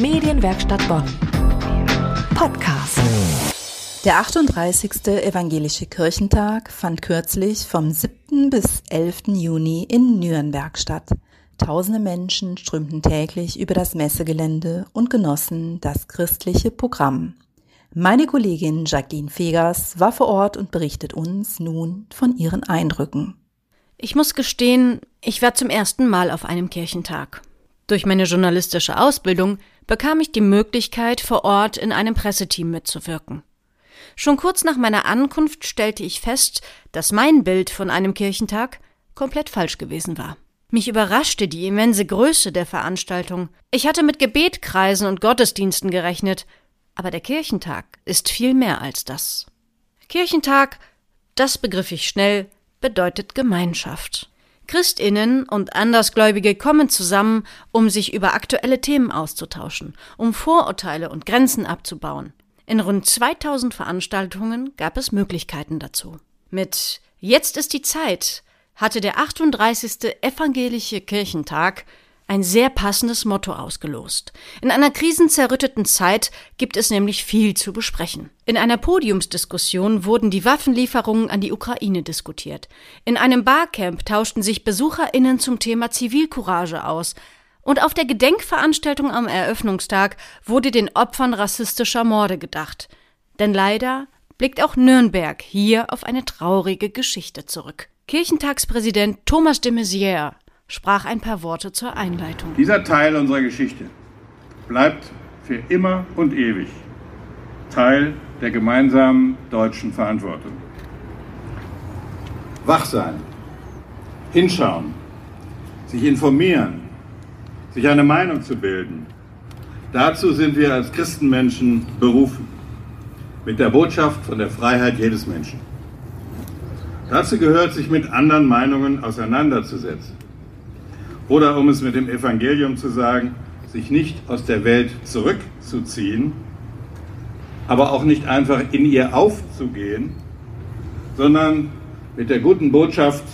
Medienwerkstatt Bonn. Podcast. Der 38. Evangelische Kirchentag fand kürzlich vom 7. bis 11. Juni in Nürnberg statt. Tausende Menschen strömten täglich über das Messegelände und genossen das christliche Programm. Meine Kollegin Jacqueline Fegers war vor Ort und berichtet uns nun von ihren Eindrücken. Ich muss gestehen, ich war zum ersten Mal auf einem Kirchentag. Durch meine journalistische Ausbildung bekam ich die Möglichkeit, vor Ort in einem Presseteam mitzuwirken. Schon kurz nach meiner Ankunft stellte ich fest, dass mein Bild von einem Kirchentag komplett falsch gewesen war. Mich überraschte die immense Größe der Veranstaltung. Ich hatte mit Gebetkreisen und Gottesdiensten gerechnet, aber der Kirchentag ist viel mehr als das. Kirchentag, das begriff ich schnell, bedeutet Gemeinschaft. Christinnen und Andersgläubige kommen zusammen, um sich über aktuelle Themen auszutauschen, um Vorurteile und Grenzen abzubauen. In rund 2000 Veranstaltungen gab es Möglichkeiten dazu. Mit Jetzt ist die Zeit hatte der 38. Evangelische Kirchentag ein sehr passendes Motto ausgelost. In einer krisenzerrütteten Zeit gibt es nämlich viel zu besprechen. In einer Podiumsdiskussion wurden die Waffenlieferungen an die Ukraine diskutiert. In einem Barcamp tauschten sich BesucherInnen zum Thema Zivilcourage aus. Und auf der Gedenkveranstaltung am Eröffnungstag wurde den Opfern rassistischer Morde gedacht. Denn leider blickt auch Nürnberg hier auf eine traurige Geschichte zurück. Kirchentagspräsident Thomas de Maizière sprach ein paar Worte zur Einleitung. Dieser Teil unserer Geschichte bleibt für immer und ewig Teil der gemeinsamen deutschen Verantwortung. Wach sein, hinschauen, sich informieren, sich eine Meinung zu bilden. Dazu sind wir als Christenmenschen berufen. Mit der Botschaft von der Freiheit jedes Menschen. Dazu gehört, sich mit anderen Meinungen auseinanderzusetzen oder um es mit dem Evangelium zu sagen, sich nicht aus der Welt zurückzuziehen, aber auch nicht einfach in ihr aufzugehen, sondern mit der guten Botschaft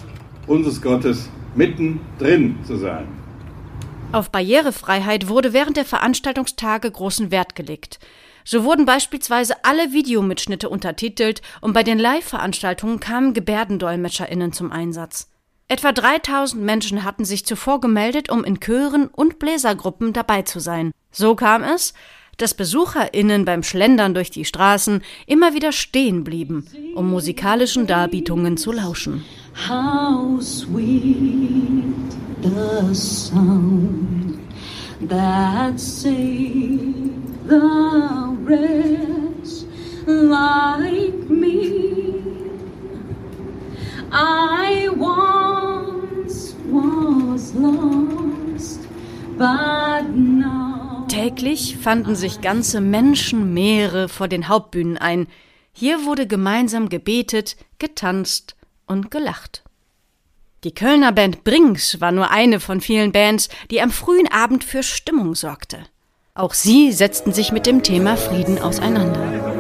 unseres Gottes mittendrin zu sein. Auf Barrierefreiheit wurde während der Veranstaltungstage großen Wert gelegt. So wurden beispielsweise alle Videomitschnitte untertitelt und bei den Live-Veranstaltungen kamen GebärdendolmetscherInnen zum Einsatz. Etwa 3000 Menschen hatten sich zuvor gemeldet, um in Chören und Bläsergruppen dabei zu sein. So kam es, dass BesucherInnen beim Schlendern durch die Straßen immer wieder stehen blieben, um musikalischen Darbietungen zu lauschen. How sweet the sound that saved the rest like me. I Täglich fanden sich ganze Menschenmeere vor den Hauptbühnen ein. Hier wurde gemeinsam gebetet, getanzt und gelacht. Die Kölner Band Brinks war nur eine von vielen Bands, die am frühen Abend für Stimmung sorgte. Auch sie setzten sich mit dem Thema Frieden auseinander.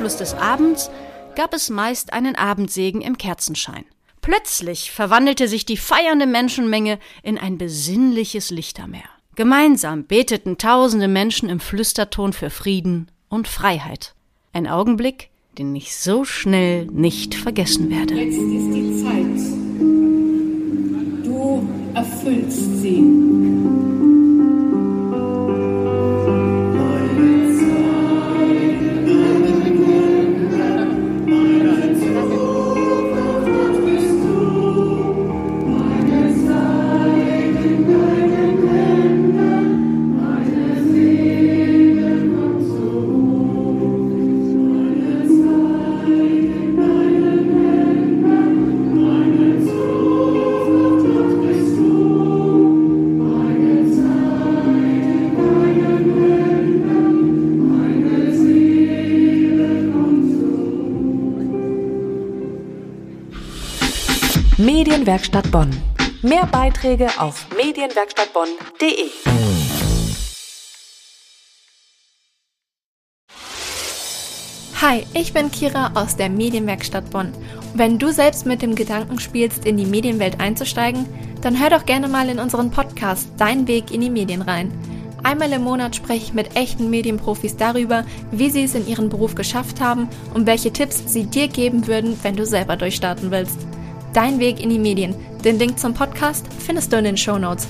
Abschluss des Abends gab es meist einen Abendsegen im Kerzenschein. Plötzlich verwandelte sich die feiernde Menschenmenge in ein besinnliches Lichtermeer. Gemeinsam beteten tausende Menschen im Flüsterton für Frieden und Freiheit. Ein Augenblick, den ich so schnell nicht vergessen werde. Jetzt ist die Zeit. Du erfüllst sie. Medienwerkstatt Bonn. Mehr Beiträge auf medienwerkstattbonn.de. Hi, ich bin Kira aus der Medienwerkstatt Bonn. Wenn du selbst mit dem Gedanken spielst, in die Medienwelt einzusteigen, dann hör doch gerne mal in unseren Podcast Dein Weg in die Medien rein. Einmal im Monat spreche ich mit echten Medienprofis darüber, wie sie es in ihrem Beruf geschafft haben und welche Tipps sie dir geben würden, wenn du selber durchstarten willst. Dein Weg in die Medien. Den Link zum Podcast findest du in den Show Notes.